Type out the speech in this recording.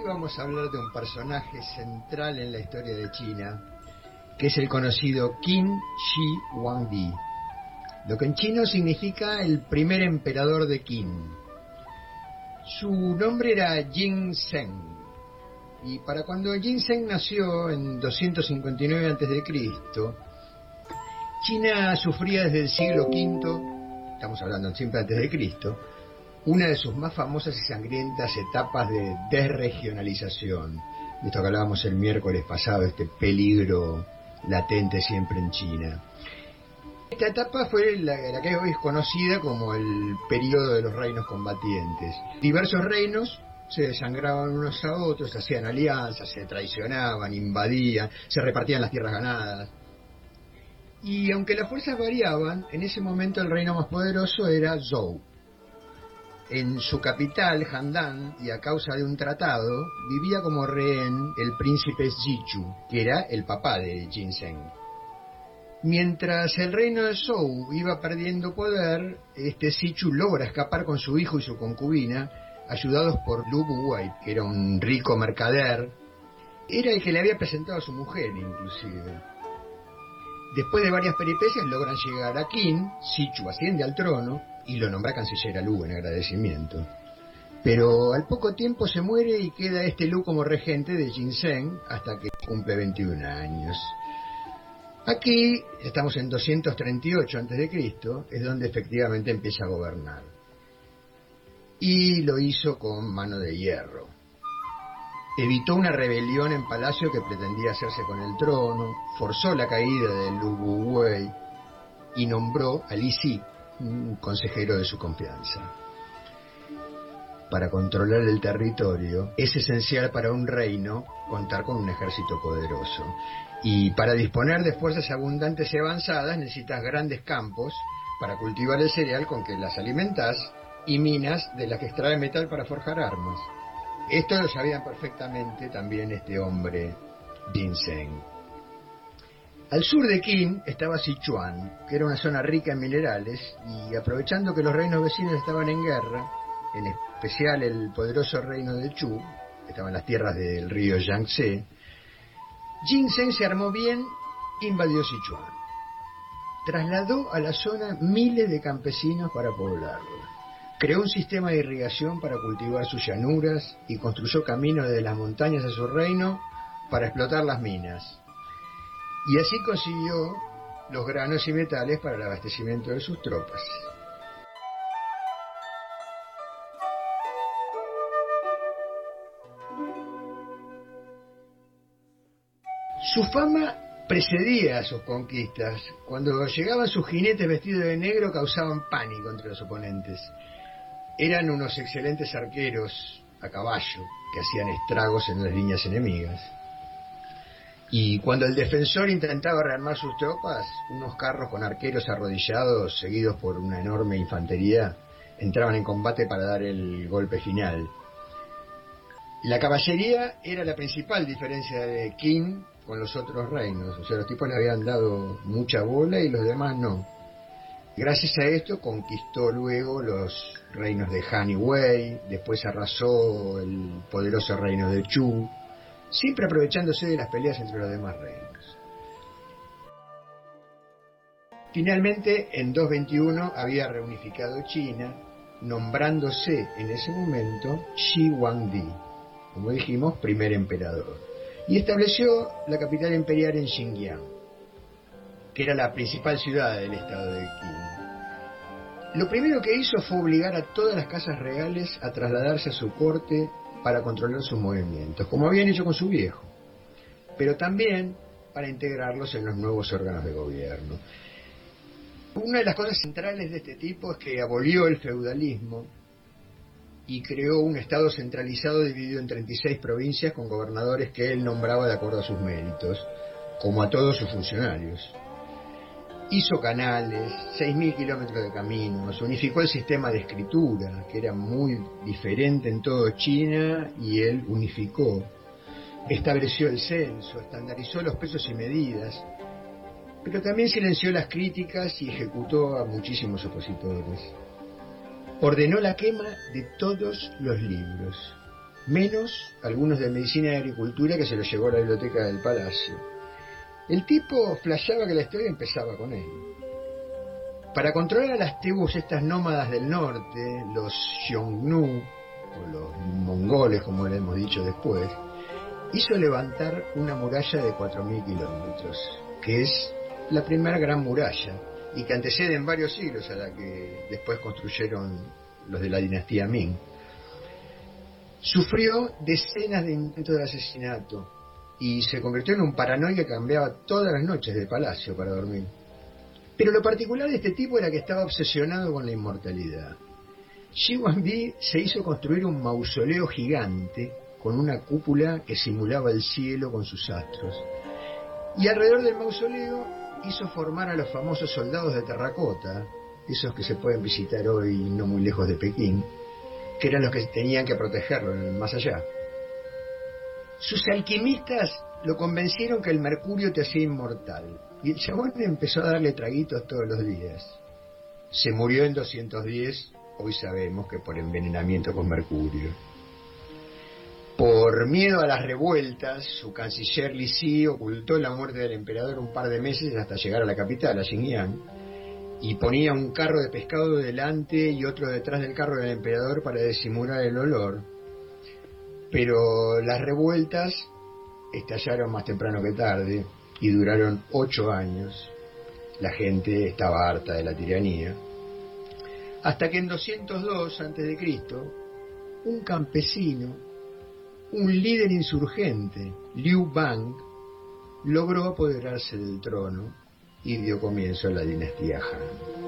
Hoy vamos a hablar de un personaje central en la historia de China, que es el conocido Qin Shi Huangdi, lo que en chino significa el primer emperador de Qin. Su nombre era Jin Zheng, y para cuando Jin Zheng nació en 259 a.C., China sufría desde el siglo V, estamos hablando siempre antes de Cristo, una de sus más famosas y sangrientas etapas de desregionalización. De esto que hablábamos el miércoles pasado, este peligro latente siempre en China. Esta etapa fue la, que hoy es conocida como el periodo de los reinos combatientes. Diversos reinos se desangraban unos a otros, hacían alianzas, se traicionaban, invadían, se repartían las tierras ganadas. Y aunque las fuerzas variaban, en ese momento el reino más poderoso era Zhou. En su capital, Handan, y a causa de un tratado, vivía como rehén el príncipe Zichu, que era el papá de Ginseng. Mientras el reino de Zhou iba perdiendo poder, este Zichu logra escapar con su hijo y su concubina, ayudados por Lu Buwei, que era un rico mercader. Era el que le había presentado a su mujer, inclusive. Después de varias peripecias logran llegar a Qin, Zichu asciende al trono y lo nombra canciller a Lu en agradecimiento. Pero al poco tiempo se muere y queda este Lu como regente de Ginseng hasta que cumple 21 años. Aquí, estamos en 238 a.C., es donde efectivamente empieza a gobernar. Y lo hizo con mano de hierro. Evitó una rebelión en palacio que pretendía hacerse con el trono, forzó la caída de Lu Wei y nombró a Li Si un consejero de su confianza. Para controlar el territorio es esencial para un reino contar con un ejército poderoso. Y para disponer de fuerzas abundantes y avanzadas necesitas grandes campos para cultivar el cereal con que las alimentas y minas de las que extrae metal para forjar armas. Esto lo sabía perfectamente también este hombre, Ginseng. Al sur de Qin estaba Sichuan, que era una zona rica en minerales, y aprovechando que los reinos vecinos estaban en guerra, en especial el poderoso reino de Chu, que estaba en las tierras del río Yangtze, Ginseng se armó bien, invadió Sichuan. Trasladó a la zona miles de campesinos para poblarlo. Creó un sistema de irrigación para cultivar sus llanuras y construyó caminos desde las montañas a su reino para explotar las minas y así consiguió los granos y metales para el abastecimiento de sus tropas. Su fama precedía a sus conquistas. Cuando llegaban sus jinetes vestidos de negro causaban pánico entre los oponentes. Eran unos excelentes arqueros a caballo que hacían estragos en las líneas enemigas. Y cuando el defensor intentaba rearmar sus tropas, unos carros con arqueros arrodillados, seguidos por una enorme infantería, entraban en combate para dar el golpe final. La caballería era la principal diferencia de Qin con los otros reinos, o sea, los tipos le habían dado mucha bola y los demás no. Gracias a esto conquistó luego los reinos de Han y Wei, después arrasó el poderoso reino de Chu, siempre aprovechándose de las peleas entre los demás reinos. Finalmente, en 221 había reunificado China, nombrándose en ese momento Shi Huangdi, como dijimos, primer emperador, y estableció la capital imperial en Xinjiang, que era la principal ciudad del estado de Qin. Lo primero que hizo fue obligar a todas las casas reales a trasladarse a su corte para controlar sus movimientos, como habían hecho con su viejo, pero también para integrarlos en los nuevos órganos de gobierno. Una de las cosas centrales de este tipo es que abolió el feudalismo y creó un Estado centralizado dividido en 36 provincias con gobernadores que él nombraba de acuerdo a sus méritos, como a todos sus funcionarios. Hizo canales, 6.000 kilómetros de caminos, unificó el sistema de escritura, que era muy diferente en todo China, y él unificó. Estableció el censo, estandarizó los pesos y medidas, pero también silenció las críticas y ejecutó a muchísimos opositores. Ordenó la quema de todos los libros. menos algunos de medicina y agricultura que se lo llevó a la biblioteca del palacio. El tipo flasheaba que la historia empezaba con él. Para controlar a las tribus estas nómadas del norte, los Xiongnu, o los mongoles como le hemos dicho después, hizo levantar una muralla de 4.000 kilómetros, que es la primera gran muralla, y que antecede en varios siglos a la que después construyeron los de la dinastía Ming. Sufrió decenas de intentos de asesinato y se convirtió en un paranoico que cambiaba todas las noches de palacio para dormir. Pero lo particular de este tipo era que estaba obsesionado con la inmortalidad. Xi Wanbi se hizo construir un mausoleo gigante con una cúpula que simulaba el cielo con sus astros. Y alrededor del mausoleo hizo formar a los famosos soldados de terracota, esos que se pueden visitar hoy no muy lejos de Pekín, que eran los que tenían que protegerlo más allá. Sus alquimistas lo convencieron que el mercurio te hacía inmortal, y el chabón empezó a darle traguitos todos los días. Se murió en 210, hoy sabemos que por envenenamiento con mercurio. Por miedo a las revueltas, su canciller Li Si ocultó la muerte del emperador un par de meses hasta llegar a la capital, a Xinjiang, y ponía un carro de pescado delante y otro detrás del carro del emperador para disimular el olor. Pero las revueltas estallaron más temprano que tarde y duraron ocho años. La gente estaba harta de la tiranía. Hasta que en 202 a.C., un campesino un líder insurgente, Liu Bang, logró apoderarse del trono y dio comienzo a la dinastía Han.